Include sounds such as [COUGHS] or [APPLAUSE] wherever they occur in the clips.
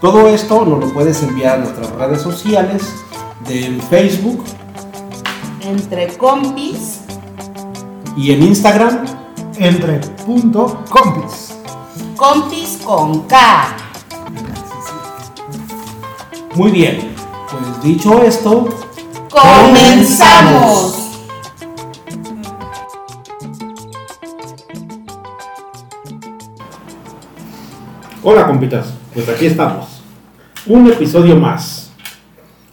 Todo esto nos lo puedes enviar a nuestras redes sociales del Facebook Entre compis. y en Instagram. Entre punto compis. Compis con K. Muy bien, pues dicho esto, ¡Comenzamos! Hola compitas, pues aquí estamos. Un episodio más.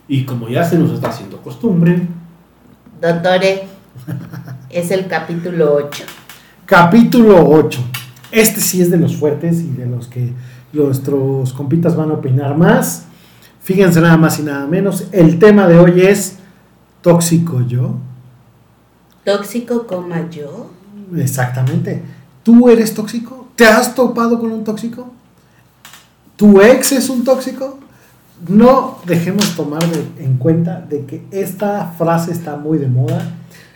Y como ya se nos está haciendo costumbre, Doctore, es el capítulo 8. Capítulo 8. Este sí es de los fuertes y de los que nuestros compitas van a opinar más. Fíjense nada más y nada menos. El tema de hoy es tóxico yo. Tóxico coma yo. Exactamente. ¿Tú eres tóxico? ¿Te has topado con un tóxico? ¿Tu ex es un tóxico? No dejemos tomar de- en cuenta de que esta frase está muy de moda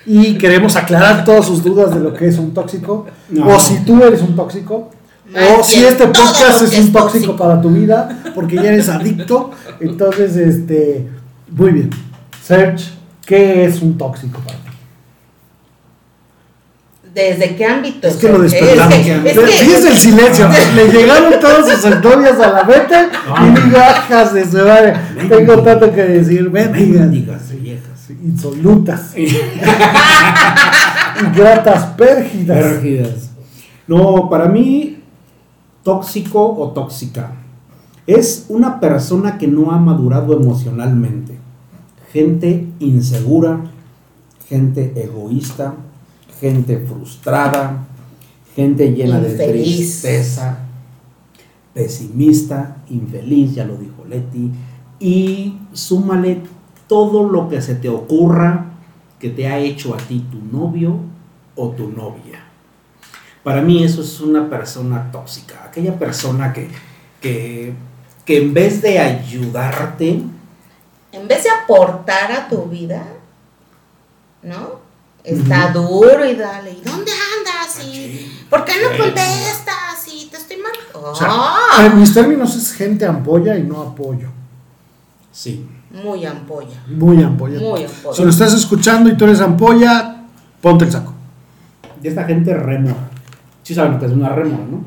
y queremos aclarar todas sus dudas de lo que es un tóxico. No. O si tú eres un tóxico. o si este podcast es un tóxico. para tu vida porque ya eres adicto. Entonces, este, muy bien. Search, ¿qué es un tóxico para ti? ¿Desde qué ámbito? Es que lo Es despertamos. que- es que- Fíjese el silencio. [LAUGHS] Le llegaron todas sus novias a la meta y migajas de su madre. Tengo tanto que decir. Mendigas viejas. Insolutas. Ingratas [LAUGHS] pérgidas. Pérgidas. No, para mí, tóxico o tóxica es una persona que no ha madurado emocionalmente. Gente insegura, gente egoísta, gente frustrada, gente llena de tristeza, pesimista, infeliz, ya lo dijo Leti, y súmale todo lo que se te ocurra que te ha hecho a ti tu novio o tu novia. Para mí eso es una persona tóxica, aquella persona que, que, que en vez de ayudarte, En vez de aportar a tu vida, ¿no? Está duro y dale. ¿Y dónde andas? ¿Y por qué no contestas? ¿Y te estoy mal? O sea, Ah, en mis términos es gente ampolla y no apoyo. sí, muy ampolla. Muy ampolla. Muy Si lo ampolla. estás escuchando y tú eres ampolla, ponte el saco. de esta gente rémora. Sí saben que es una rémora, ¿no?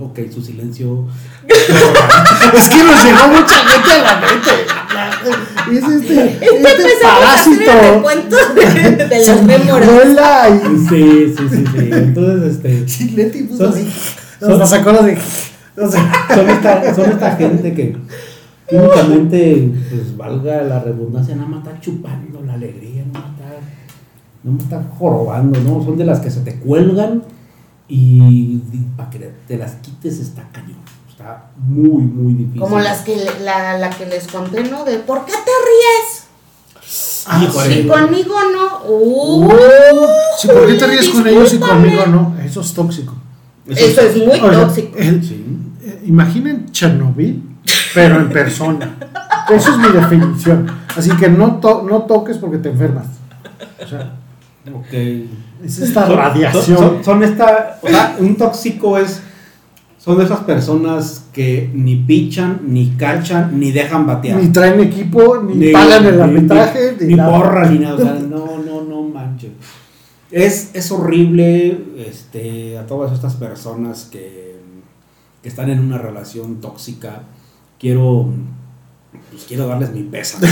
Ok, su silencio. [LAUGHS] Es que nos llegó mucha gente a la mente. Es este, este el parásito. de, de las Sí, sí, sí, sí. Entonces, este. Sí, Leti puso Son- así. son- Nos sacó de. Son esta, son esta gente que únicamente, pues valga la redundancia, nada más está chupando la alegría, no más está, no más está jorobando, ¿no? Son de las que se te cuelgan y, para que te las quites está cañón. Está muy, muy difícil. Como las que la, la que les conté, ¿no? De ¿por qué te ríes? Ah. Si conmigo no. Uh, si ¿por qué te ríes con ellos y conmigo no? Eso es tóxico. Eso es muy O sea, tóxico. el- Sí. eh, imaginen Chernobyl, pero en persona. Eso es mi definición. Así que no, to- no toques porque te enfermas. O sea, Ok. es esta Son- radiación. Son, son esta, o sea, un tóxico es, son de esas personas que ni pichan, ni cachan, ni dejan batear. Ni traen equipo, ni, pagan el ni- arbitraje, ni, ni, ni nada. porra, ni nada. O sea, [LAUGHS] no, no, no manches. Es, es horrible este, a todas estas personas que, que están en una relación tóxica. Quiero Pues quiero darles mi pesa. [LAUGHS]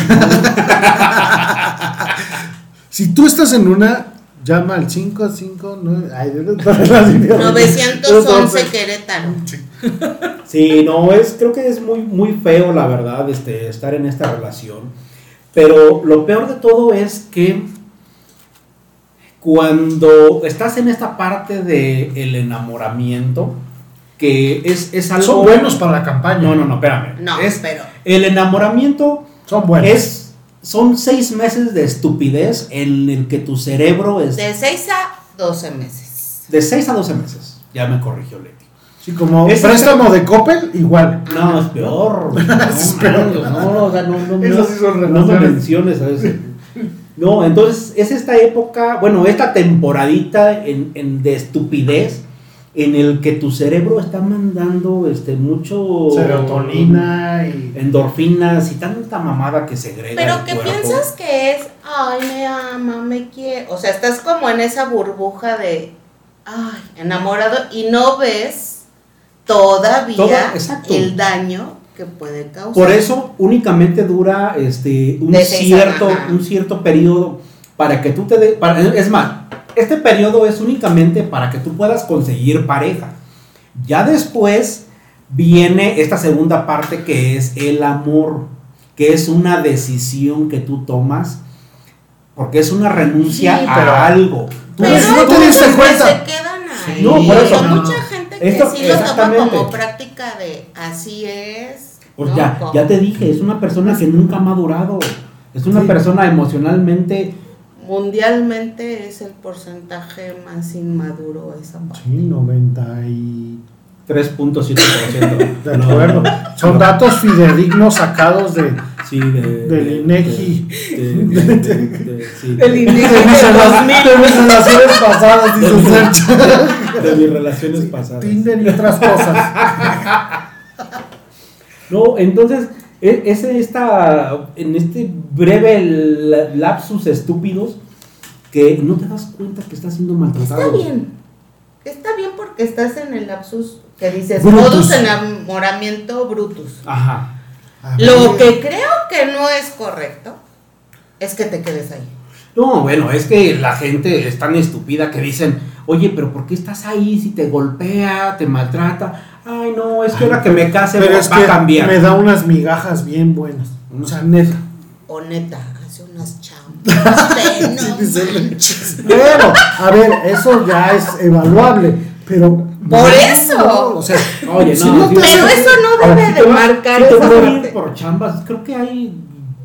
Si tú estás en una, llama al 559. Ay, de- 911 [LAUGHS] Querétaro. Sí, no, es, creo que es muy, muy feo, la verdad, este, estar en esta relación. Pero lo peor de todo es que cuando estás en esta parte del el enamoramiento, que es, es algo... Son buenos para la campaña. No, no, no, espérame. No, es, pero. El enamoramiento Son buenos. es, son seis meses de estupidez en el que tu cerebro es De 6 a 12 meses. de 6 a 12 meses. Ya me corrigió Leti. Sí, como Ese- préstamo de Coppel, igual. No, es peor. [LAUGHS] No, Es no, o sea, no, menciones a eso. No, entonces es esta época, bueno, esta temporadita en, en- de estupidez en el que tu cerebro está mandando este mucho Serotonina y. endorfinas y tanta mamada que segrega Pero que piensas que es, ay, me ama, me quiere. O sea, estás como en esa burbuja de, ay, enamorado y no ves todavía Todo- el daño que puede causar. Por eso únicamente dura este un cierto un cierto periodo para que tú te de, para- es más, este periodo es únicamente para que tú puedas conseguir pareja. Ya después viene esta segunda parte que es el amor, que es una decisión que tú tomas porque es una renuncia Sí, a algo. Tú Pero no te diste cuenta. se quedan ahí. No, por eso, no. mucha gente que Esto- sí lo toma como práctica de así es. Pues ¿no? ya, ya te dije, es una persona que nunca ha madurado. Es una Sí. persona emocionalmente Mundialmente es el porcentaje más inmaduro esa parte. Sí, 90 y. 3.7%. [LAUGHS] De acuerdo. Son datos fidedignos sacados de. Sí, de, Del de- INEGI. de- de- de- de- sí. De mis rela- de mis relaciones pasadas, dice Sergio. De mis relaciones pasadas. Tinder y otras cosas. [LAUGHS] No, entonces, e- ese está en este breve la- lapsus estúpidos que no te das cuenta que estás siendo maltratado. Está bien. Está bien porque estás en el lapsus que dices, Brutus. modus enamoramiento brutus. Ajá. Lo que creo que no es correcto es que te quedes ahí. No, bueno, es que la gente es tan estúpida que dicen, oye, pero ¿por qué estás ahí si te golpea, te maltrata? Ay, no, es que ahora que me case Pero va, es va a que cambiar. me da unas migajas bien buenas. O sea, neta. O neta, hace unas chambas. [LAUGHS] Pero, a ver, eso ya es evaluable. Pero. Por eso. No, o sea, Oye, si no, sí, Pero eso no debe si de marcar si esa por chambas, creo que hay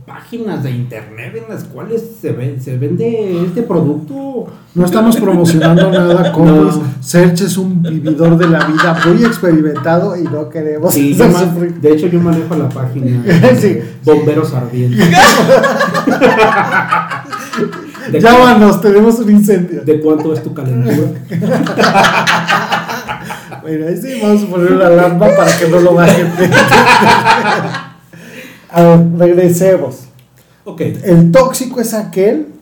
páginas de internet en las cuales se, ve- se vende este producto. No estamos promocionando nada [LAUGHS] con No. Search es un vividor de la vida muy experimentado y no queremos Sí, [LAUGHS] de hecho, yo manejo la página [LAUGHS] Sí. Bomberos Ardientes. ¿De, Llámanos, tenemos un incendio. ¿De cuánto es tu calentura? Bueno, ahí sí vamos a poner una alarma para que no lo bajen. A ver, regresemos. Ok, El tóxico es aquel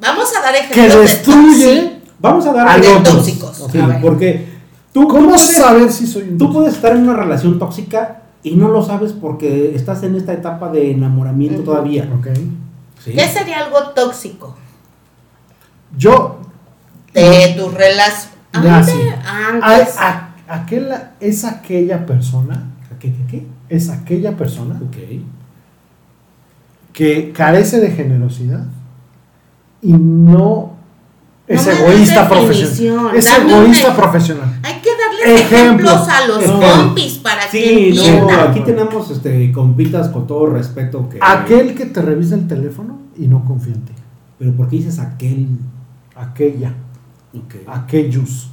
Vamos a dar que ejemplos de destruye. vamos a dar A de otros. tóxicos. A porque tú, tú ¿Cómo puedes- saber si soy un Tú puedes estar en una relación tóxica y no lo sabes porque estás en esta etapa de enamoramiento todavía. Ok. ¿sí? ¿Qué sería algo tóxico? Yo. De tu relación. Ya, Antes, antes. a- a- aquel, es aquella persona. ¿Qué, qué, qué? Es aquella persona que carece de generosidad y no es No egoísta profesional. Es dame egoísta profesional. Hay que darles Ejemplos. ejemplos a los Ejemplos. compis para que Sí, no, entiendan. aquí tenemos este, compitas con todo respeto que... Aquel que te revisa el teléfono y no confía en ti. Pero ¿por qué dices aquel? Aquella. Aquellos.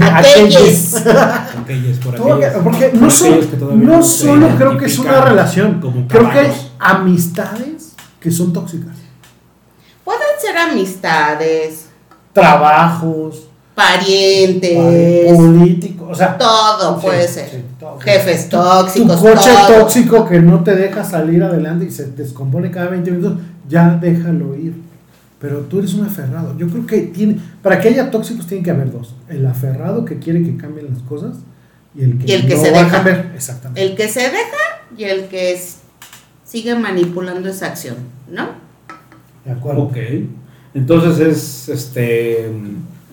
Aquellas. [LAUGHS] Aquellos. Por porque por no, so- aquellos que todavía no solo creo que es una relación, como creo que hay amistades que son tóxicas. Pueden ser amistades, Trabajos, parientes, políticos, o sea, todo Sí, puede sí, ser. todo. Jefes tu tóxicos, coche todo. tóxico que no te deja salir adelante y se descompone cada 20 minutos, ya déjalo ir. Pero tú eres un aferrado. Yo creo que tiene, para que haya tóxicos tiene que haber dos. El aferrado que quiere que cambien las cosas y el que, Y el que no se va a deja. cambiar. Exactamente. El que se deja y el que es- sigue manipulando esa acción, ¿no? De acuerdo. Ok. Entonces es este.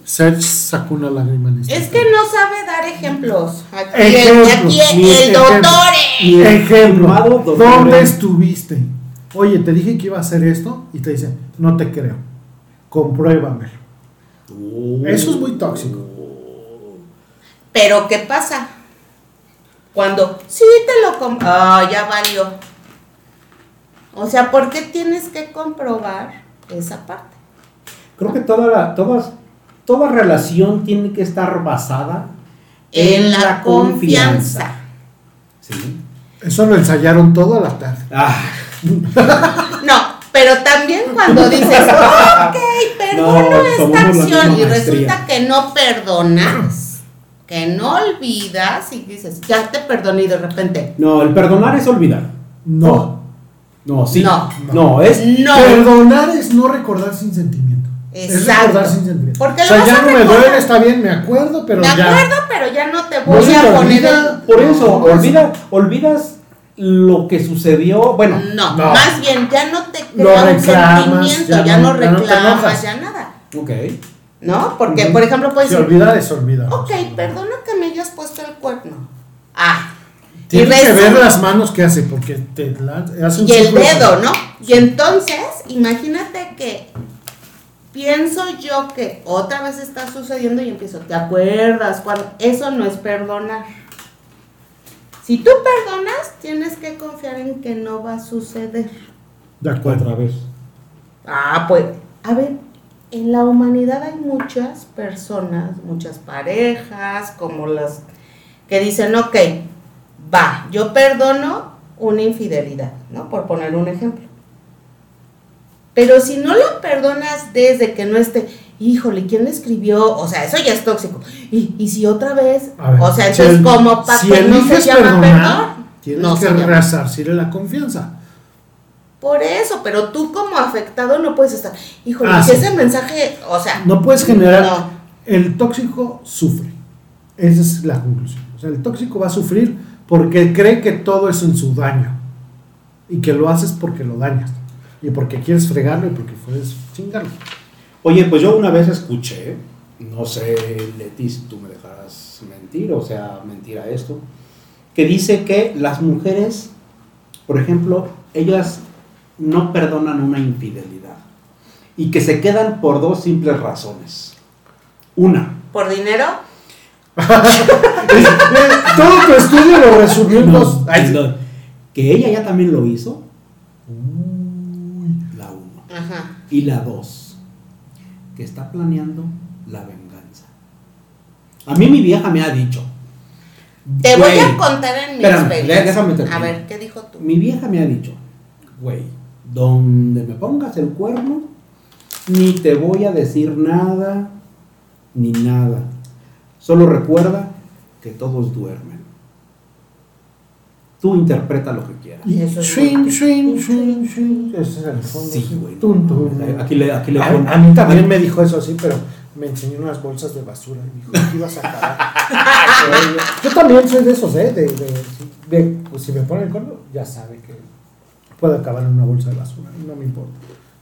Serge sacó una lágrima en este Es que no sabe dar ejemplos. Aquí, Ejemplos, aquí el ejemplo. doctor. Y el Ejemplo, ¿dónde estuviste? Oye, te dije que iba a hacer esto y te dice, no te creo, compruébamelo. Eso es muy tóxico. Pero ¿qué pasa? Cuando sí te lo compro. Ah, ya valió. O sea, ¿por qué tienes que comprobar esa parte? Creo que toda, la, todas, toda relación tiene que estar basada En la confianza. Sí. Eso lo ensayaron toda la tarde. Ah, No, pero también cuando dices, [LAUGHS] ok, perdono No, esta acción y resulta que no perdonas, que no olvidas y dices, ya te perdoné y de repente, no, el perdonar es olvidar. No. No, sí. No. No, es. no. Perdonar es no recordar sin sentimiento. Es recordar sin sentimiento. Porque o sea, ya no me duele, está bien, me acuerdo, pero me ya. acuerdo, pero ya no te voy a poner olvida. el... Por eso, olvida, olvidas lo que sucedió. Bueno, No, No. más bien ya no te Lo crea un reclamas, sentimiento, ya ya, no- no, ya no te reclamas, ya nada. ok. ¿No? Porque, por ejemplo, puedes Si decir, olvidar es olvidar. ok, perdona que me hayas puesto el cuerno. Ah, Tienes que ver las manos que hace, porque te la- hace un y el dedo, ¿no? Y entonces, imagínate que pienso yo que otra vez está sucediendo y empiezo, ¿te acuerdas? Cuando eso no es perdonar. Si tú perdonas, tienes que confiar en que no va a suceder. De acuerdo. Otra vez. Ah, pues, a ver, en la humanidad hay muchas personas, muchas parejas, como las que dicen, ok, va, yo perdono una infidelidad, ¿no? Por poner un ejemplo. Pero si no lo perdonas desde que no esté, híjole, ¿quién le escribió? O sea, eso ya es tóxico. Y, y si otra vez, ver, o sea, si entonces el- como para si no se llama perdonar, perdón. Tienes no que resarcirle la confianza. Por eso, pero tú como afectado no puedes estar, híjole, Ah, si sí. ese mensaje, o sea, No puedes generar. No. El tóxico sufre. Esa es la conclusión. O sea, el tóxico va a sufrir porque cree que todo es en su daño. Y que lo haces porque lo dañas. Y porque quieres fregarlo y porque puedes chingarlo. Oye, pues yo una vez escuché, no sé, Leti, si tú me dejarás mentir, o sea, mentira esto, que dice que las mujeres, por ejemplo, ellas no perdonan una infidelidad y que se quedan por dos simples razones. Una, por dinero, [LAUGHS] Todo tu estudio lo resumió en dos. Ay, sí. no, que ella ya también lo hizo, la uno. ajá. Y la dos, que está planeando la venganza. A mí mi vieja me ha dicho. Te voy "Güey, a contar en mi espérame, experiencia. déjame terminar. A ver, ¿qué dijo tú? Mi vieja me ha dicho, güey, donde me pongas el cuerno, ni te voy a decir nada, ni nada. Solo recuerda que todos duermen. Tú interpreta lo que quieras. Y Eso es muy- shrin, shrin, shrin. Ese es el fondo. Sí, güey. Tum, tum. Aquí le, aquí le A, pon- a mí también me dijo eso así, pero me enseñó unas bolsas de basura y me dijo que ibas a acabar. [LAUGHS] Yo también soy de esos, ¿eh? De, de- de- pues, si me ponen el cuerno, ya sabe que puedo acabar en una bolsa de basura, no me importa.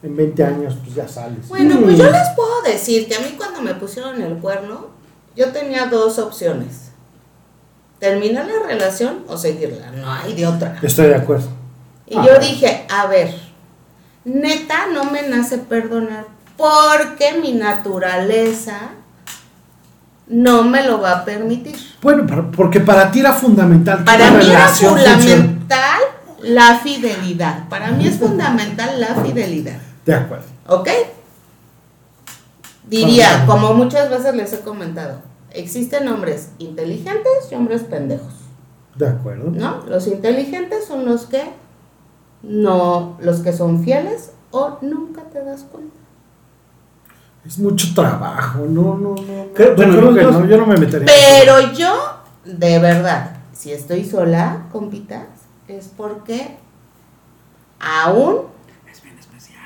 En 20 años, pues ya sales. Bueno, pues Mm. yo les puedo decir que a mí cuando me pusieron el cuerno, yo tenía dos opciones. Terminar la relación o seguirla. No hay de otra. Estoy de acuerdo. Y Ah, yo dije, a ver, neta no me nace perdonar porque mi naturaleza no me lo va a permitir. Bueno, porque para ti era fundamental Para mí era fundamental la fidelidad. Para mí es fundamental la fidelidad. De acuerdo. ¿Ok? Diría, como muchas veces les he comentado, existen hombres inteligentes y hombres pendejos, De acuerdo. ¿no? Los inteligentes son los que no, los que son fieles o nunca te das cuenta. Es mucho trabajo. No, no, no. no. Yo bueno, creo que no, yo no me metería. Pero yo, de verdad, si estoy sola, compitas, es porque aún Es bien especial.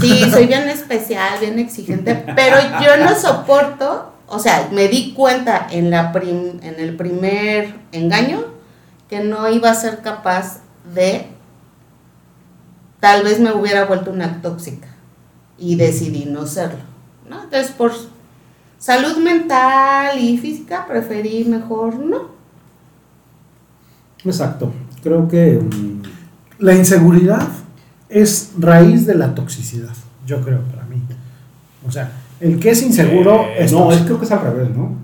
Sí, soy bien especial, bien exigente, pero yo no soporto, o sea, me di cuenta en, la prim- en el primer engaño que no iba a ser capaz de tal vez me hubiera vuelto una tóxica y decidí no serlo. ¿no? Entonces, por salud mental y física, preferí mejor no. Exacto. Creo que. mm, La inseguridad es raíz de la toxicidad, yo creo, para mí. O sea, el que es inseguro eh, es No, es, creo que es al revés, ¿no?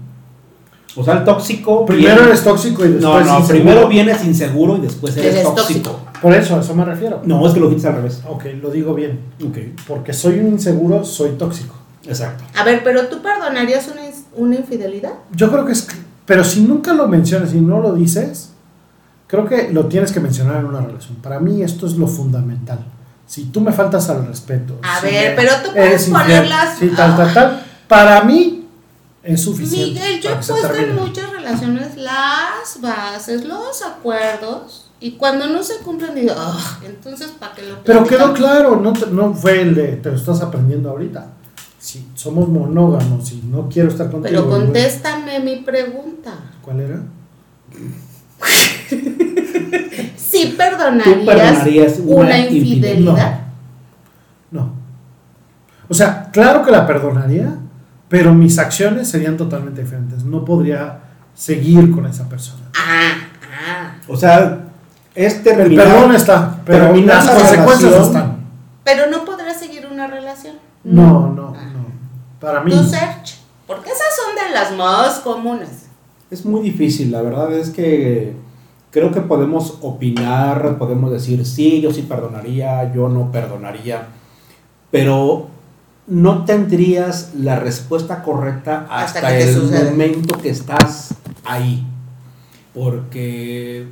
O sea, el tóxico. Primero viene- eres tóxico y después No, no, inseguro. primero vienes inseguro y después eres, Eres tóxico. tóxico. Por eso, a eso me refiero. No, es que lo dijiste al revés. Ok, lo digo bien. Ok, Porque soy un inseguro, soy tóxico. exacto. A ver, pero tú perdonarías una, una infidelidad? Yo creo que es. Pero si nunca lo mencionas y no lo dices, creo que lo tienes que mencionar en una relación. Para mí esto es lo fundamental. Si tú me faltas al respeto. A si ver, pero tú puedes ponerlas- Sí, tal, tal, tal. Para mí es suficiente. Miguel, yo he puesto en muchas relaciones las bases, los acuerdos, y cuando no se cumplen, digo, "Ah, entonces, ¿para qué lo Pero quedó platicamos?". claro, no, te- no fue el de te lo estás aprendiendo ahorita. Si somos monógamos y no quiero estar contigo. Pero contéstame mi pregunta. ¿Cuál era? [LAUGHS] ¿Sí ¿Tú perdonarías, una, una infidelidad? No. O sea, claro que la perdonaría, pero mis acciones serían totalmente diferentes. No podría seguir con esa persona. Ah, ah. O sea, es El terminar. perdón está, pero las la consecuencias relación. están. Pero no podrás seguir una relación. No, no, Ah. no. Para mí. Tu search. Porque esas son de las más comunes. Es muy difícil, la verdad es que creo que podemos opinar, podemos decir, sí, yo sí perdonaría, yo no perdonaría, pero no tendrías la respuesta correcta Hasta el sucede. momento que estás ahí. Porque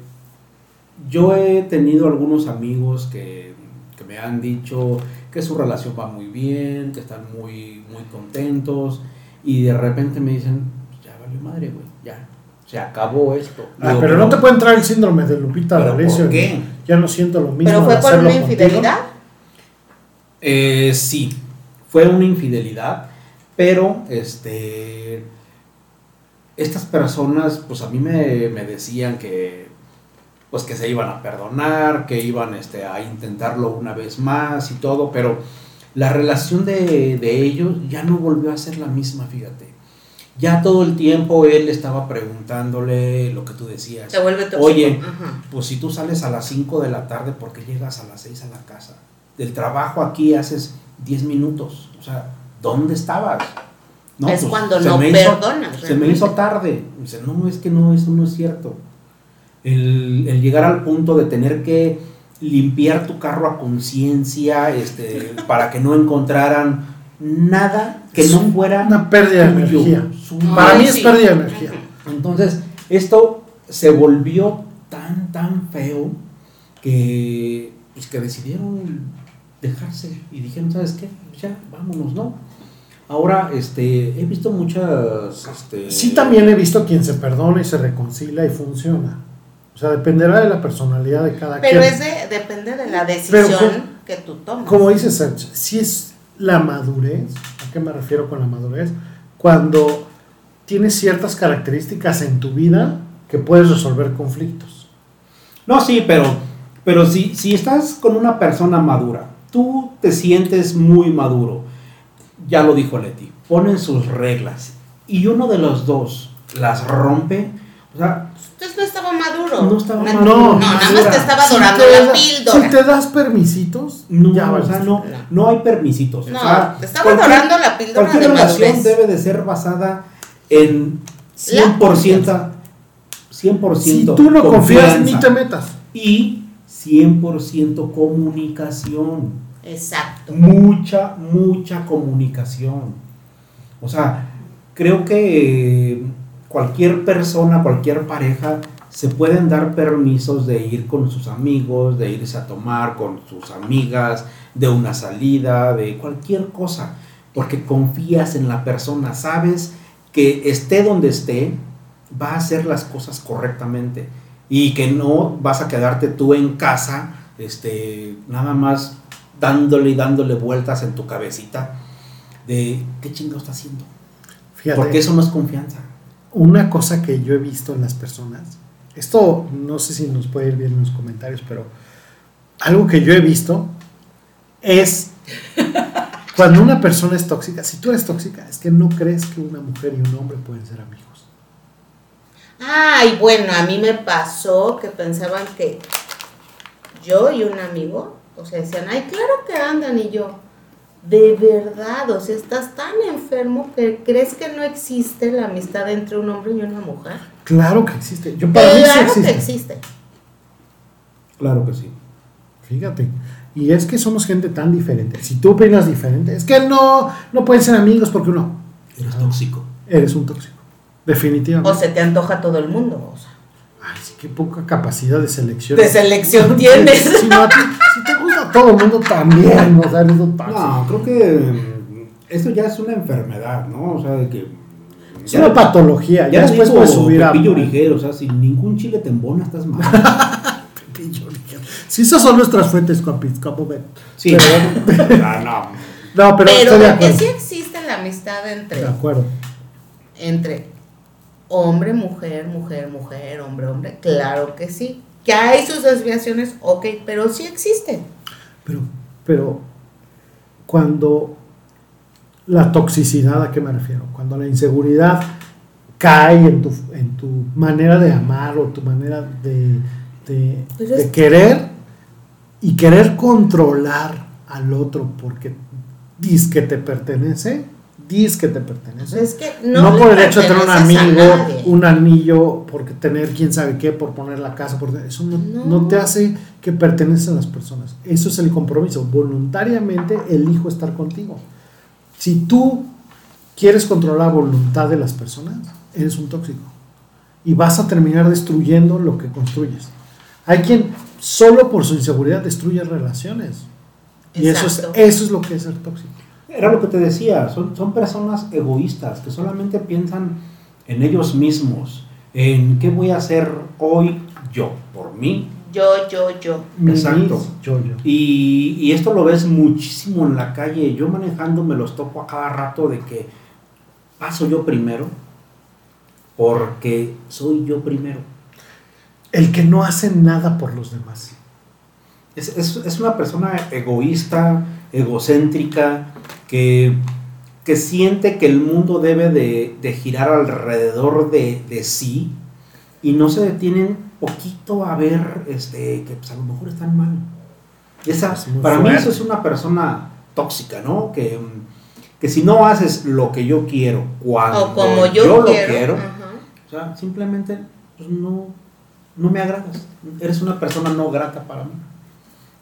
yo he tenido algunos amigos que, que me han dicho que su relación va muy bien, que están muy, muy contentos, y de repente me dicen, "Pues ya valió madre, güey, ya, se acabó esto. Ah, Digo, pero no te puede entrar el síndrome de Lupita ¿Pero D'Alessio. por qué? Ya no siento lo mismo. Pero fue por una contigo. infidelidad. Eh, sí, fue una infidelidad, pero este, estas personas, pues a mí me, me decían que, pues que se iban a perdonar, que iban este, a intentarlo una vez más y todo, pero la relación de, de ellos ya no volvió a ser la misma, fíjate. Ya todo el tiempo él estaba preguntándole lo que tú decías. Se vuelve tóxico. Oye, Ajá. Pues si tú sales a las 5 de la tarde, ¿por qué llegas a las 6 a la casa? Del trabajo aquí haces 10 minutos. O sea, ¿dónde estabas? es pues, cuando no hizo- perdonas. Se me hizo tarde. Dice, no, es que no, eso no es cierto. El, el llegar al punto de tener que limpiar tu carro a conciencia este, [LAUGHS] para que no encontraran nada que Es no fuera Una pérdida de energía. suyo. Para mí es pérdida de energía. Entonces, esto se volvió tan, tan feo que, pues, que decidieron dejarse y dijeron, ¿sabes qué? Ya, vámonos, ¿no? Ahora, este, he visto muchas, este... Sí, también he visto quien se perdona y se reconcilia y funciona. O sea, dependerá de la personalidad de cada Pero quien. es de, depende de la decisión Pero, que tú tomas. Como dice Serge, si es la madurez, ¿a qué me refiero con la madurez? Cuando tienes ciertas características en tu vida que puedes resolver conflictos. No, sí, pero, pero si, si estás con una persona madura, tú te sientes muy maduro, ya lo dijo Leti, ponen sus reglas y uno de los dos las rompe, o sea, Entonces no estaba maduro. No estaba maduro. No, nada más te estaba Si dorando te la da- píldora. Si te das permisitos, no, ya o sea, no, No. hay permisitos. No, o sea, te estaba cualquier- dorando la píldora Cualquier de relación madurez. debe de ser basada en La 100%, 100% Si tú no confías, confianza ni te metas. y 100% comunicación. Exacto. mucha, mucha comunicación. O sea, creo que eh, cualquier persona, cualquier pareja, se pueden dar permisos de ir con sus amigos, de irse a tomar con sus amigas, de una salida, de cualquier cosa, porque confías en la persona, sabes que esté donde esté, va a hacer las cosas correctamente y que no vas a quedarte tú en casa, este, nada más dándole y dándole vueltas en tu cabecita de qué chingo está haciendo. Fíjate, Porque eso no es confianza. Una cosa que yo he visto en las personas, esto no sé si nos puede ir bien en los comentarios, pero algo que yo he visto es [LAUGHS] cuando una persona es tóxica, si tú eres tóxica, es que no crees que una mujer y un hombre pueden ser amigos. Ay, bueno, a mí me pasó que pensaban que yo y un amigo, o sea, decían, ay, claro que andan y yo, de verdad, o sea, estás tan enfermo que crees que no existe la amistad entre un hombre y una mujer. Claro que existe. Yo para mí sí Claro existe. que existe. Claro que sí. Fíjate. Y es que somos gente tan diferente. Si tú opinas diferente, es que no, no pueden ser amigos porque uno, Eres tóxico. eres un tóxico. Definitivamente. O se te antoja todo el mundo, o sea. Ay, sí, qué poca capacidad de selección. De selección [LAUGHS] tienes. Si, no, todo el mundo también, o sea, un tóxico. No, creo que mm, esto ya es una enfermedad, ¿no? O sea, de que. es una patología. Ya, Ya después puedes subir a. Pepillo Origel, o sea, sin ningún chile te embona, estás mal. [LAUGHS] Pepillo Origel. Si esas son nuestras fuentes, compis, como ven. Sí, Pero- Ah, no. No, pero, Pero estoy de que sí existe la amistad entre, De acuerdo. entre hombre, mujer, mujer, mujer, hombre, hombre. Claro que sí. Que hay sus desviaciones, ok, pero sí existen. Pero, pero cuando la toxicidad, ¿a qué me refiero? Cuando la inseguridad cae en tu, en tu manera de amar o tu manera de, de- Pero de es- querer y querer controlar al otro porque dices que te pertenece, que te pertenece. Es que No, por el hecho de tener un amigo, un anillo, porque tener quién sabe qué, por poner la casa, por eso no, No. no te hace que perteneces a las personas. Eso es el compromiso. Voluntariamente elijo estar contigo. Si tú quieres controlar la voluntad de las personas, eres un tóxico. Y vas a terminar destruyendo lo que construyes. Hay quien solo por su inseguridad destruye relaciones. Y eso es, eso es lo que es ser tóxico. Era lo que te decía, son, son personas egoístas que solamente piensan en ellos mismos, en qué voy a hacer hoy yo, por mí. Yo, yo, yo. Exacto. Yo, yo. Y, y esto lo ves muchísimo en la calle. Yo manejando me los topo a cada rato de que paso yo primero porque soy yo primero. El que no hace nada por los demás. Es, es- es una persona egoísta, egocéntrica, que, que siente que el mundo debe de, de girar alrededor de, de sí y no se detienen poquito a ver este, que pues, a lo mejor están mal. Esa, Es para mí fuerte. eso es una persona tóxica, ¿no? Que, mm, que si no haces lo que yo quiero cuando O como yo, lo quiero. quiero, ajá. o sea, simplemente pues, no, no me agradas. Eres una persona no grata para mí.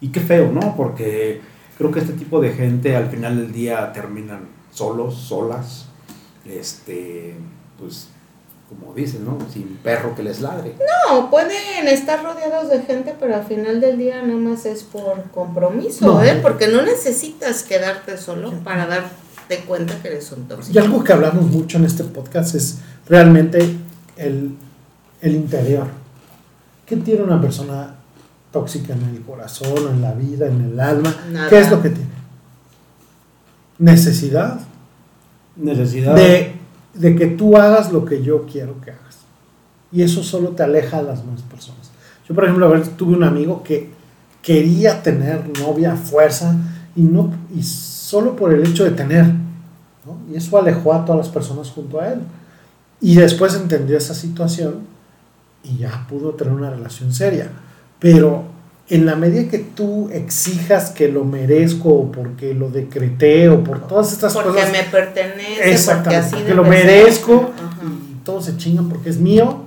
Y qué feo, ¿no? Porque creo que este tipo de gente al final del día terminan solos, solas, este, pues, como dicen, ¿no? Sin perro que les ladre. No, pueden estar rodeados de gente, pero al final del día nada más es por compromiso, No. ¿eh? Porque no necesitas quedarte solo para darte cuenta que eres un Y tóxico. algo que hablamos mucho en este podcast es realmente el, el interior. ¿Qué tiene una persona tóxica en el corazón, en la vida, en el alma? Nada. ¿Qué es lo que tiene? Necesidad Necesidad. de, de que tú hagas lo que yo quiero que hagas. Y eso solo te aleja a las demás personas. Yo, por ejemplo, a ver, tuve un amigo que quería tener novia a fuerza y, no, y solo por el hecho de tener. ¿no? Y eso alejó a todas las personas junto a él. Y después entendió esa situación y ya pudo tener una relación seria. Pero en la medida que tú exijas que lo merezco o porque lo decreté o por todas estas Porque cosas me pertenece, porque Exactamente, así porque lo merezco Ajá. y todos se chingan porque es mío,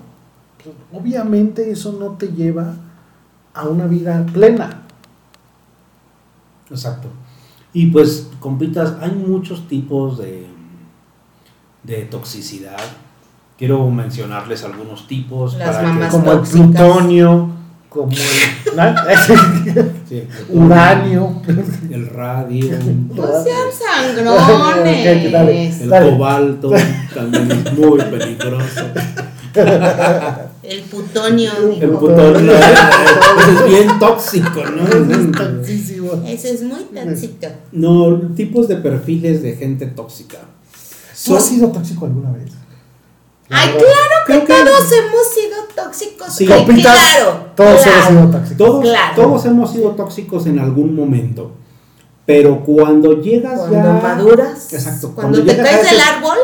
pues, obviamente eso no te lleva a una vida plena. Exacto. Y pues, compitas, hay muchos tipos de, de toxicidad. Quiero mencionarles algunos tipos. Las para mamás que, Como el plutonio, como el. [LAUGHS] Sí, uranio, el radio, No sean Ok, sangrones. dale. el Dale. cobalto, también es muy peligroso. El putonio. El [LAUGHS] no, ese es bien tóxico, es ¿no? toxísimo. Ese es muy tóxico. No, tipos de perfiles de gente tóxica. ¿Tú has Son- sido tóxico alguna vez? Ay, La claro que Creo que- todos hemos sido tóxicos. Sí. Ay, Compitas, claro. todos claro. hemos sido tóxicos. Todos, Claro. todos hemos sido tóxicos en algún momento, Pero cuando llegas Cuando ya... maduras, Exacto. cuando, te caes del ese- árbol,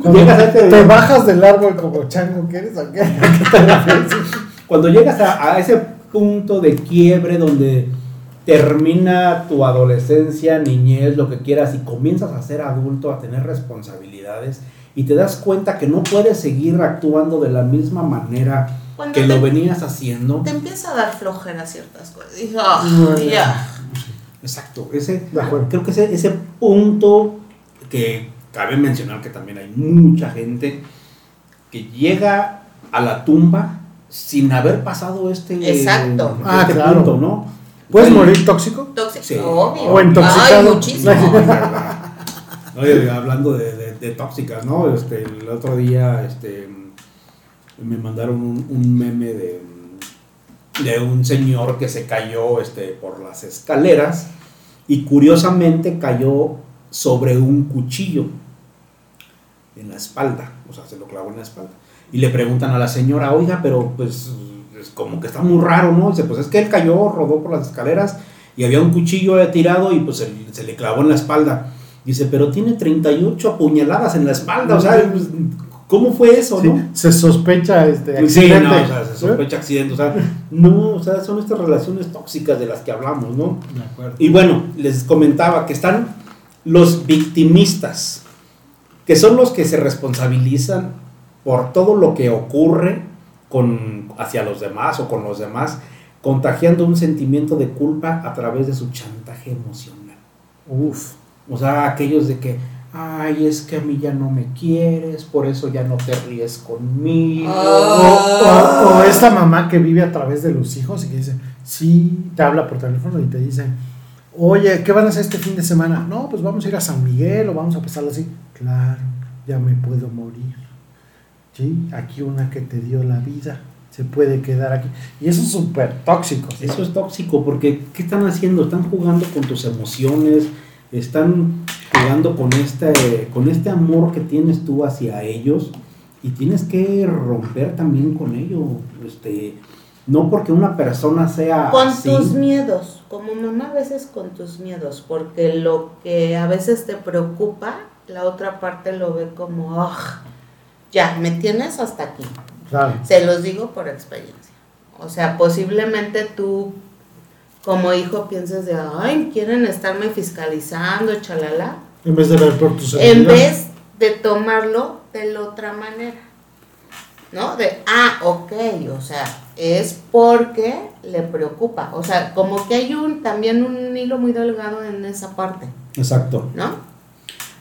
Cuando Llegas a este- te bajas del árbol como chango que eres, [LAUGHS] ¿a qué. Cuando llegas a, a ese punto de quiebre donde termina tu adolescencia, niñez, lo que quieras, y comienzas a ser adulto, a tener responsabilidades, y te das cuenta que no puedes seguir actuando de la misma manera cuando que te, lo venías haciendo. te empieza a dar flojera ciertas cosas. Y, ah, No, ya. Exacto, ese, creo que ese, ese punto que cabe mencionar que también hay mucha gente que llega a la tumba sin haber pasado este, Exacto. Ah, este claro. punto, ¿no? ¿Puedes morir tóxico? Tóxico, Sí. obvio. O intoxicado. Ay, muchísimo. No, hablando de, de- tóxicas, ¿no? Este, el otro día este, me mandaron un, meme de, de un señor que se cayó este, por las escaleras y curiosamente cayó sobre un cuchillo en la espalda, o sea, se lo clavó en la espalda. Y le preguntan a la señora, oiga, pero pues es como que está muy raro, ¿no? Dice, pues es que él cayó, rodó por las escaleras y había un cuchillo tirado y pues se le clavó en la espalda. Dice, pero tiene 38 apuñaladas en la espalda, o sea, pues, ¿cómo fue eso, Sí, no? se sospecha este Sí, accidente. no, o sea, se sospecha accidente, o sea, no, o sea, son estas relaciones tóxicas de las que hablamos, ¿no? De acuerdo. Y bueno, les comentaba que están los victimistas, que son los que se responsabilizan por todo lo que ocurre con, hacia los demás o con los demás, contagiando un sentimiento de culpa a través de su chantaje emocional. Uf. O sea, aquellos de que, ay, es que a mí ya no me quieres, por eso ya no te ríes conmigo. Ah. O, o- o esta mamá que vive a través de los hijos y que dice, sí, te habla por teléfono y te dice, oye, ¿qué van a hacer este fin de semana? No, pues vamos a ir a San Miguel o vamos a pasarlo así. Claro, ya me puedo morir. Sí, aquí una que te dio la vida se puede quedar aquí. Y eso es súper tóxico. ¿sí? Eso es tóxico porque ¿qué están haciendo? Están jugando con tus emociones, están jugando con este, con este amor que tienes tú hacia ellos y tienes que romper también con ello. Este, no porque una persona sea Con así, tus miedos, como mamá a veces con tus miedos, porque lo que a veces te preocupa, la otra parte lo ve como, "Ugh, ya, me tienes hasta aquí. Claro. Se los digo por experiencia. O sea, posiblemente tú como hijo pienses de, ay, quieren estarme fiscalizando, chalala, En vez de ver por tus en vez de tomarlo de la otra manera. ¿No? De, ah, ok, o sea, es porque le preocupa. O sea, como que hay un también un hilo muy delgado en esa parte, Exacto. ¿no?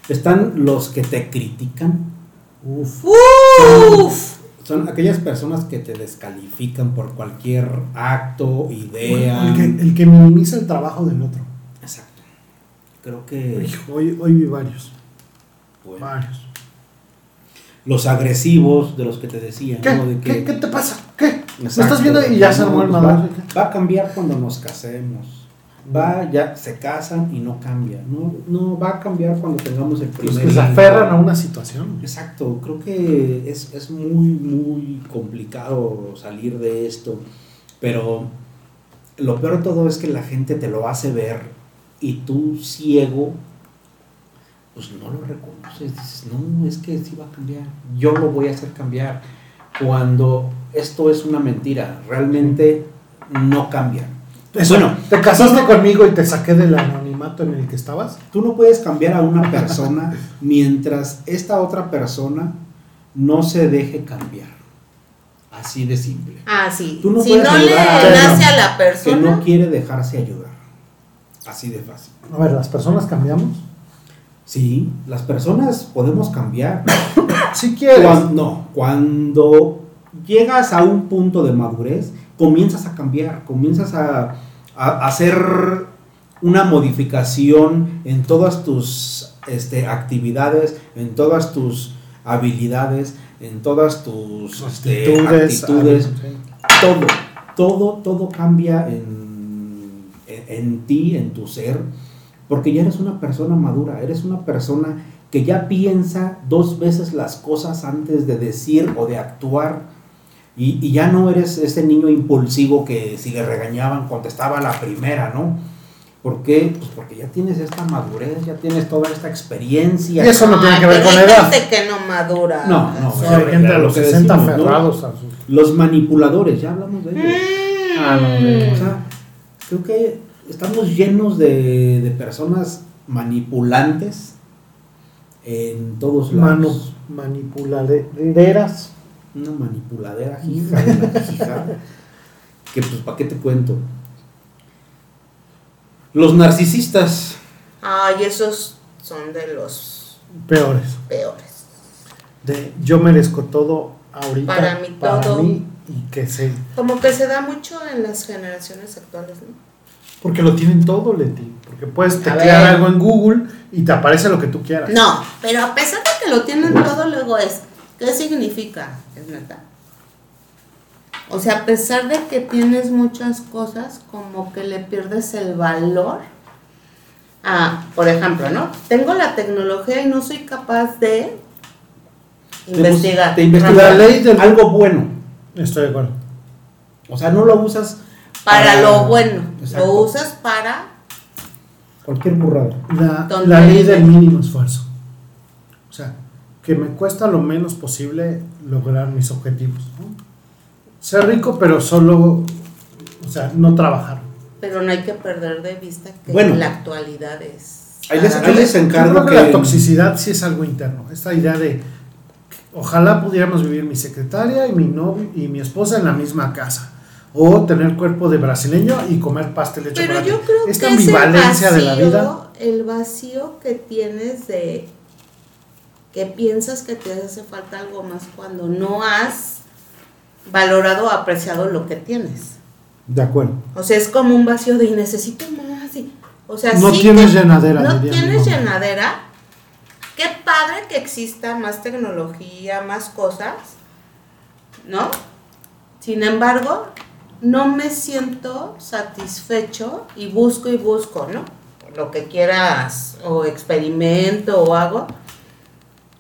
Están los que te critican, Uf. Uf. Son aquellas personas que te descalifican por cualquier acto, idea. El que, el que minimiza el trabajo del otro. Exacto. Creo que Hoy, hoy vi varios. bueno, Varios. los agresivos de los que te decía, ¿Qué? ¿no? De que, ¿Qué, qué te pasa? ¿Qué? ¿Me estás viendo y ya se armó el va, va a cambiar cuando nos casemos. Va, ya se casan y no cambia. No, no va a cambiar cuando tengamos el primer Los que se aferran a una situación. Exacto, creo que es, es muy, muy complicado salir de esto, pero lo peor de todo es que la gente te lo hace ver y tú ciego, pues no lo reconoces, dices, no, es que sí va a cambiar, yo lo voy a hacer cambiar, cuando esto es una mentira, realmente no cambia. Eso, Bueno, ¿Te casaste conmigo y te saqué del anonimato en el que estabas? Tú no puedes cambiar a una persona [LAUGHS] mientras esta otra persona no se deje cambiar. Así de simple. Ah, sí. Tú no si puedes no le a nace alguien a la Que persona, no quiere dejarse ayudar. Así de fácil. A ver, ¿las personas cambiamos? Sí, las personas podemos cambiar. [COUGHS] Si quieres. Cuando, no, cuando llegas a un punto de madurez, comienzas a cambiar, comienzas a, a hacer una modificación en todas tus este, actividades, en todas tus habilidades, en todas tus este, Actitudes. ah, todo, todo, todo cambia en, en, en ti, en tu ser, porque ya eres una persona madura, eres una persona que ya piensa dos veces las cosas antes de decir o de actuar. Y, y ya no eres ese niño impulsivo que si le regañaban contestaba a la primera, ¿no? ¿Por qué? Pues porque ya tienes esta madurez, ya tienes toda esta experiencia. Y eso no tiene Ay, que ver con hay edad. gente que no madura. No, no, Eso hay gente a lo los que 60 decimos, ¿no? aferrados a sus... Los manipuladores, ya hablamos de ellos. Mm. Ah, no, de- O sea, creo que estamos llenos de, de personas manipulantes en todos lados. manipuladeras. Una manipuladera, hija, una hija. Que pues, ¿para qué te cuento? Los narcisistas. Ay, esos son de los peores. peores. De yo merezco todo ahorita Para mí todo. mí, y que se Como que se da mucho en las generaciones actuales, ¿no? porque lo tienen todo, Leti, porque puedes teclear algo en Google y te aparece lo que tú quieras. No, pero a pesar de que lo tienen todo, luego es, ¿qué significa? Es neta. O sea, a pesar de que tienes muchas cosas, como que le pierdes el valor. a, por ejemplo, ¿no? Tengo la tecnología y no soy capaz de investigar. Te investigar La ley del- algo bueno. Estoy de acuerdo. O sea, no lo usas Para lo bueno. Exacto. Lo usas para Cualquier burrada. La, la ley del mínimo esfuerzo. O sea, que me cuesta lo menos posible lograr mis objetivos. ¿no? Ser rico, pero solo, o sea, no trabajar. Pero no hay que perder de vista que Bueno. la actualidad es. Ahí les- ahí les encargo creo que que la toxicidad sí es algo interno. Esta idea de ojalá pudiéramos vivir mi secretaria y mi novio y mi esposa en la misma casa. O tener cuerpo de brasileño y comer pastel de Pero chocolate. yo creo Esta que es el ambivalencia de la vacío- vida. El vacío que tienes de que piensas que te hace falta algo más cuando no has valorado o apreciado lo que tienes. De acuerdo. O sea, es como un vacío de "Y necesito más. y- o sea, No sí tienes que- llenadera, No tienes llenadera. Qué padre que exista más tecnología, más cosas, ¿no? Sin embargo, no me siento satisfecho y busco y busco, ¿no? Lo que quieras, o experimento o hago.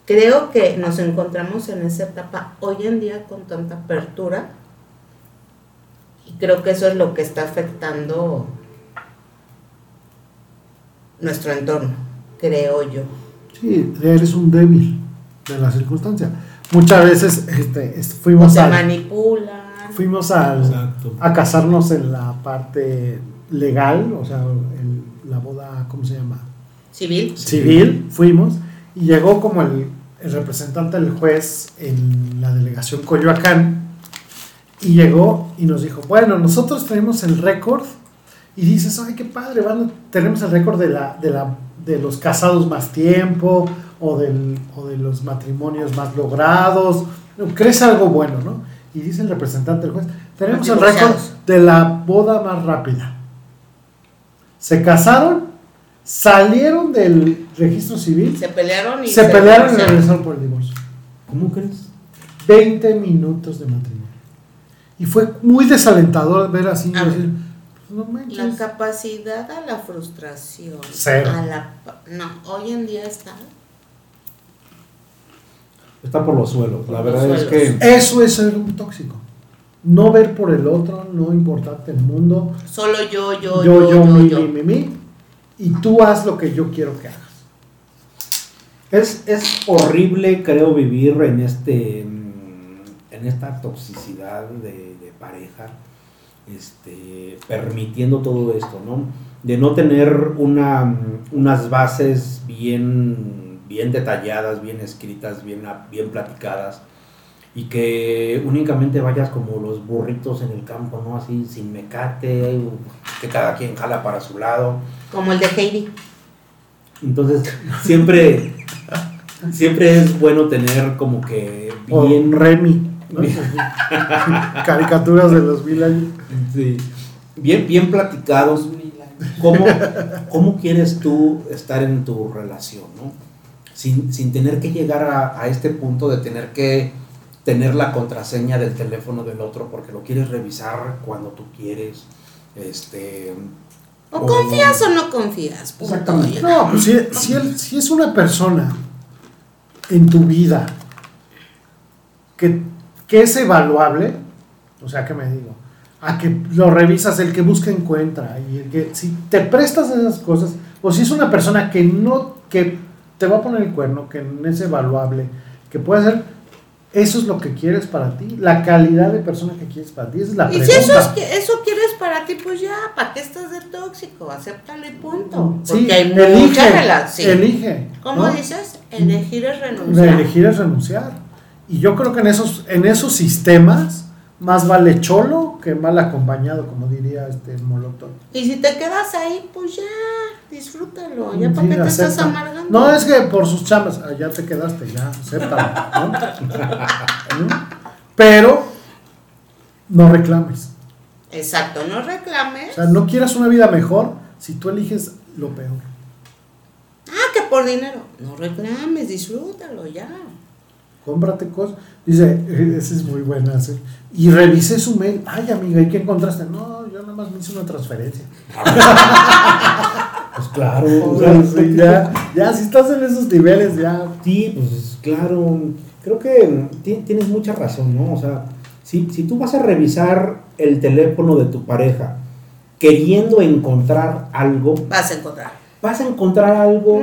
Creo que nos encontramos en esa etapa hoy en día con tanta apertura y creo que eso es lo que está afectando nuestro entorno, creo yo. Sí, eres un débil de la circunstancia. Muchas veces este, est- O fuimos, se al- manipulan. fuimos al- Exacto. a casarnos en la parte legal, o sea, el- la boda, ¿cómo se llama? Civil. Civil, fuimos, y llegó como el, el representante del juez en la delegación Coyoacán, y llegó y nos dijo, bueno, nosotros tenemos el récord, y dices, ay, qué padre, van, tenemos el récord de, la, de, la, de los casados más tiempo, o, del, o de los matrimonios más logrados, crees algo bueno, ¿no? Y dice el representante del juez, tenemos el récord de la boda más rápida. Se casaron, salieron del registro civil, Se pelearon y se pelearon y regresaron por el divorcio. ¿Cómo crees? 20 minutos de matrimonio. Y fue muy desalentador ver así y A ver. decir, pues no La capacidad a la frustración. Cero. A la, no, hoy en día está. Está por los suelos. La verdad es suelos. que Eso es ser un tóxico. No ver por el otro, no importarte el mundo. Solo yo, yo, Yo, yo, yo, yo, mi, yo. mi, mi, mi. Y tú haz lo que yo quiero que hagas. es, es horrible, creo, vivir en este mm, en esta toxicidad de, pareja, este, permitiendo todo esto, ¿no? De no tener una, mm, unas bases bien, bien detalladas, bien escritas, bien, bien platicadas, y que únicamente vayas como los burritos en el campo, ¿no? Así, sin mecate, que cada quien jala para su lado. Como el de Heidi. Entonces, siempre, siempre es bueno tener como que O bien Remy. [LAUGHS] Caricaturas de los mil años. sí, bien, bien platicados. ¿Cómo, ¿Cómo quieres tú estar en tu relación, no? Sin, sin tener que llegar a, a este punto de tener que tener la contraseña del teléfono del otro porque lo quieres revisar cuando tú quieres. Este, O O- confías o no confías. punto. Exactamente. No, pues si, si, él- si es una persona en tu vida que, que es evaluable, o sea, que me digo, a que lo revisas, el que busca encuentra. Y el que si te prestas a esas cosas, o si es una persona que no, que te va a poner el cuerno, que no es evaluable, que puede ser, eso es lo que quieres para ti, la calidad de persona que quieres para ti, esa es la Y pregunta. si eso, es que- eso quieres para ti, pues ya, ¿para qué estás de tóxico? Acéptalo y punto. Porque Sí, hay elige, mucha relación. elige. ¿Cómo ¿no? dices? Elegir es renunciar. elegir es renunciar. Y yo creo que en esos, en esos sistemas, más vale cholo que mal acompañado, como diría este Molotov. Y si te quedas ahí, pues ya, disfrútalo. ¿Ya para Sí, qué te estás amargando? No, es que por sus chambas, ah, ya te quedaste, ya, acéptalo. ¿no? [LAUGHS] ¿Mm? Pero no reclames. Exacto, no reclames. O sea, no quieras una vida mejor si tú eliges lo peor. Ah, que por dinero. No reclames, disfrútalo ya. Cómprate cosas. Dice, eh, esa es muy buena. sí. Y revisé su mail. Ay, amiga, ¿y qué encontraste? No, yo nada más me hice una transferencia. [LAUGHS] Pues claro. O o sea, sea, sí, ya, ya, si estás en esos niveles, ya. Sí, pues claro. Creo que ti- tienes mucha razón, ¿no? O sea, si, si tú vas a revisar el teléfono de tu pareja queriendo encontrar algo, Vas a encontrar. vas a encontrar algo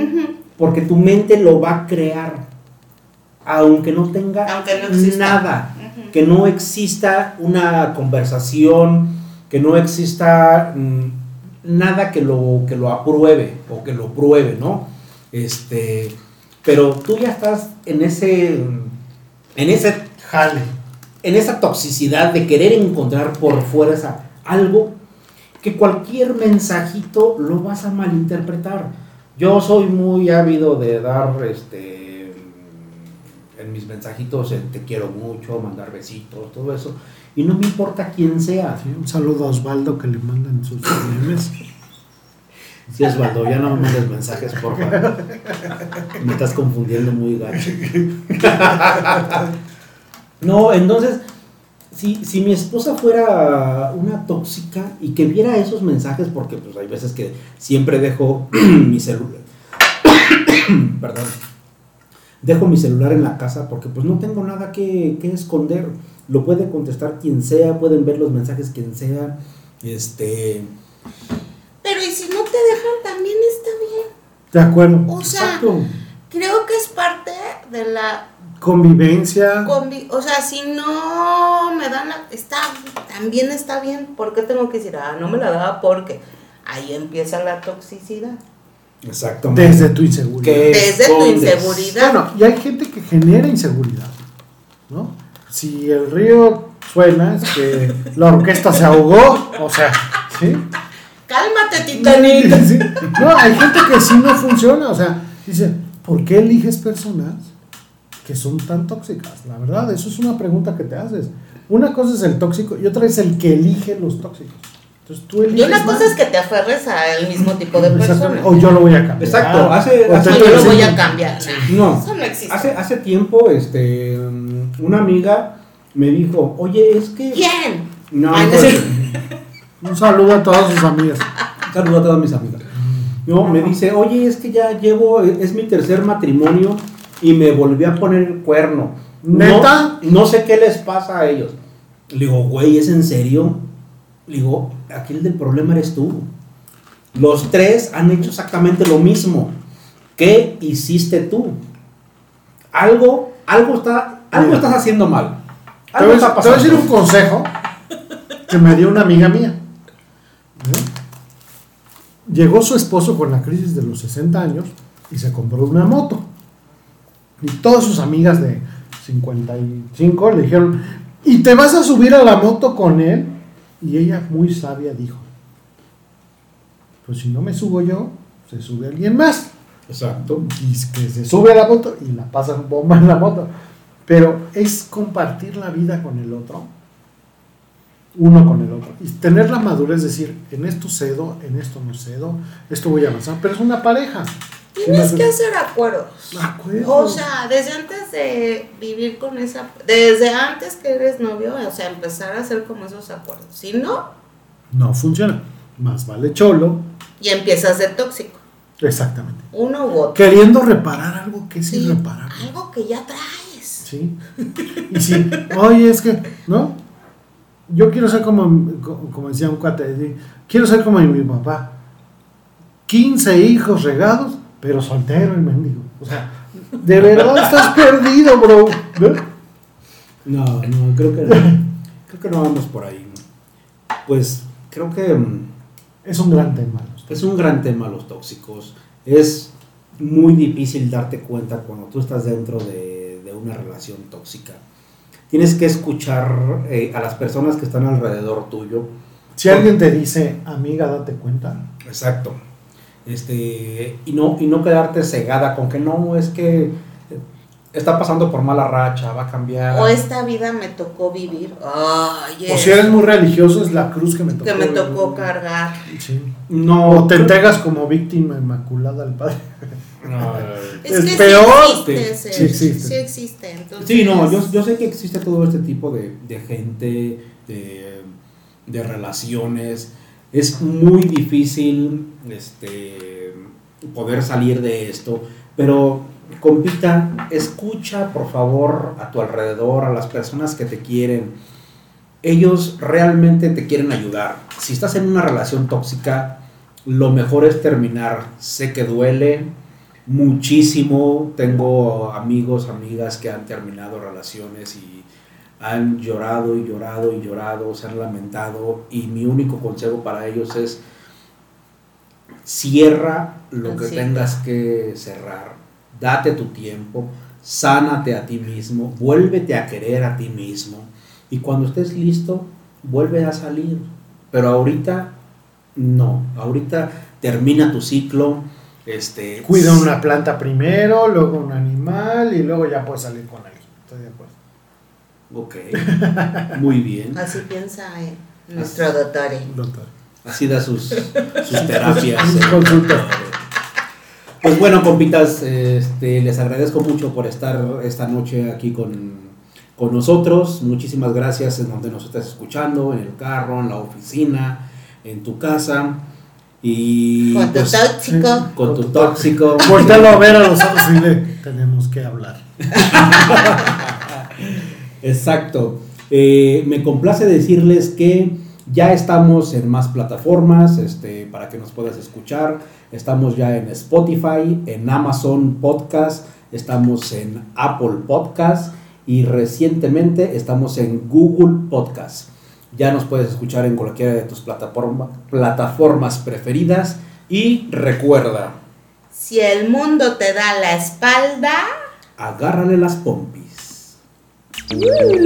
porque tu mente lo va a crear, aunque no tenga Aunque no exista. nada, que no exista una conversación, que no exista mm, nada que lo, que lo apruebe o que lo pruebe, ¿no? Este, pero tú ya estás en ese, en ese Jale. en esa toxicidad de querer encontrar por fuerza algo que cualquier mensajito lo vas a malinterpretar. Yo soy muy ávido de dar este en mis mensajitos te quiero mucho, mandar besitos, todo eso. Y no me importa quién sea. Sí, un saludo a Osvaldo que le mandan sus memes. Si Osvaldo, ya no me mandes mensajes, por favor. Me estás confundiendo muy gacho. No, entonces, si, si mi esposa fuera una tóxica y que viera esos mensajes, porque pues hay veces que siempre dejo [CLEARS THROAT] mi celular. [COUGHS] Perdón. Dejo mi celular en la casa porque pues no tengo nada que, que esconder. Lo puede contestar quien sea, pueden ver los mensajes quien sea. Este. Pero y si no te dejan, también está bien. De acuerdo. O sea, Exacto. creo que es parte de la Convivencia. convi- o sea, si no me dan la está también está bien, ¿por qué tengo que decir, ah, no me la daba porque ahí empieza la toxicidad? Exactamente. Desde tu inseguridad. Desde tu inseguridad. Bueno, y hay gente que genera inseguridad, ¿no? Si el río suena, es que la orquesta se ahogó, o sea, ¿sí? Cálmate, Titanic. [LAUGHS] Sí. No, hay gente que sí no funciona, o sea, dice, ¿por qué eliges personas que son tan tóxicas? La verdad, eso es una pregunta que te haces. Una cosa es el tóxico y otra es el que elige los tóxicos. Entonces tú eliges. Y una más. cosa es que te aferres al mismo tipo de persona. O yo lo voy a cambiar. Exacto, hace- O hace- No, yo lo voy a cambiar. Nah, No, Eso no existe. hace, hace tiempo, este, mm, una amiga me dijo, oye, es que... ¿Quién? No, Ay, no pues. [LAUGHS] Un saludo a todas sus amigas. saludo a todas mis amigas. No, me dice, oye, es que ya llevo, es mi tercer matrimonio y me volví a poner el cuerno. No- ¿Neta? No, sé qué les pasa a ellos. Le digo, güey, ¿es en serio? Le digo, aquí el del problema eres tú. Los tres han hecho exactamente lo mismo. ¿Qué hiciste tú? Algo, algo está, algo Mira. estás haciendo mal. Te Algo voy, está a- te voy a decir un consejo que me dio una amiga mía. ¿no? Llegó su esposo con la crisis de los 60 años y se compró una moto. Y todas sus amigas de 55 le dijeron, ¿y te vas a subir a la moto con él? Y ella muy sabia dijo, pues si no me subo yo, se sube alguien más Exacto. y es que se sube a la moto y la pasan bomba en la moto. Pero es compartir la vida con el otro, uno con el otro, y tener la madurez, decir, en esto cedo, en esto no cedo, esto voy a avanzar, pero es una pareja. Tienes que hacer acuerdos. Acuerdos. O sea, desde antes de vivir con esa, desde antes que eres novio, o sea, empezar a hacer como esos acuerdos. Si no, No funciona. Más vale cholo. y empiezas de tóxico, Exactamente. uno u otro. Queriendo reparar algo que es Sí, irreparable. algo que ya traes. ¿Sí? Y sí, oye, es que, ¿no? yo quiero ser como, como decía un cuate, quiero ser como mi papá. 15 hijos regados, pero soltero y mendigo. O sea, de verdad estás perdido, bro. No, no, creo que no. creo que no vamos por ahí. Pues creo que mm, es un gran tema. Es un gran tema los tóxicos. Es muy difícil darte cuenta cuando tú estás dentro de, de una relación tóxica. Tienes que escuchar eh, a las personas que están alrededor tuyo. Si alguien te dice, amiga, date cuenta. Exacto. Este, y, no, y no quedarte cegada con que no, es que está pasando por mala racha, va a cambiar. O esta vida me tocó vivir. O si eres muy religioso, es la cruz que me tocó. Que me tocó cargar. No, o te entregas como víctima inmaculada al Padre. No, es, peor. Sí existe, sí existe. Sí, existe sí no, yo, yo, sé que existe todo este tipo de, de gente, de, de relaciones. Es muy difícil este, poder salir de esto, pero compita, escucha por favor a tu alrededor, a las personas que te quieren. Ellos realmente te quieren ayudar. Si estás en una relación tóxica, lo mejor es terminar. Sé que duele muchísimo. Tengo amigos, amigas que han terminado relaciones y han llorado y llorado y llorado, se han lamentado. Y mi único consejo para ellos es cierra lo que tengas que cerrar date tu tiempo, sánate a ti mismo, vuélvete a querer a ti mismo y cuando estés listo, vuelve a salir. Pero ahorita no, ahorita termina tu ciclo. Este, Cuida una planta primero, luego un animal y luego ya puedes salir con alguien. Estoy de acuerdo. Ok, [LAUGHS] muy bien. Así piensa eh, nuestro doctor. Así da sus, [LAUGHS] sus terapias. Pues bueno, compitas, este, les agradezco mucho por estar esta noche aquí con, nosotros. Muchísimas gracias en donde nos estás escuchando, en el carro, en la oficina, en tu casa. Y con tu pues, tóxico. Con tu tóxico. Voltalo a ver a los ojos y dile, tenemos que hablar. [LAUGHS] Exacto. Eh, me complace decirles que ya estamos en más plataformas este, para que nos puedas escuchar. Estamos ya en Spotify, en Amazon Podcast, estamos en Apple Podcast y recientemente estamos en Google Podcast. Ya nos puedes escuchar en cualquiera de tus plataformas preferidas y recuerda. Si el mundo te da la espalda, agárrale las pompis. Woo!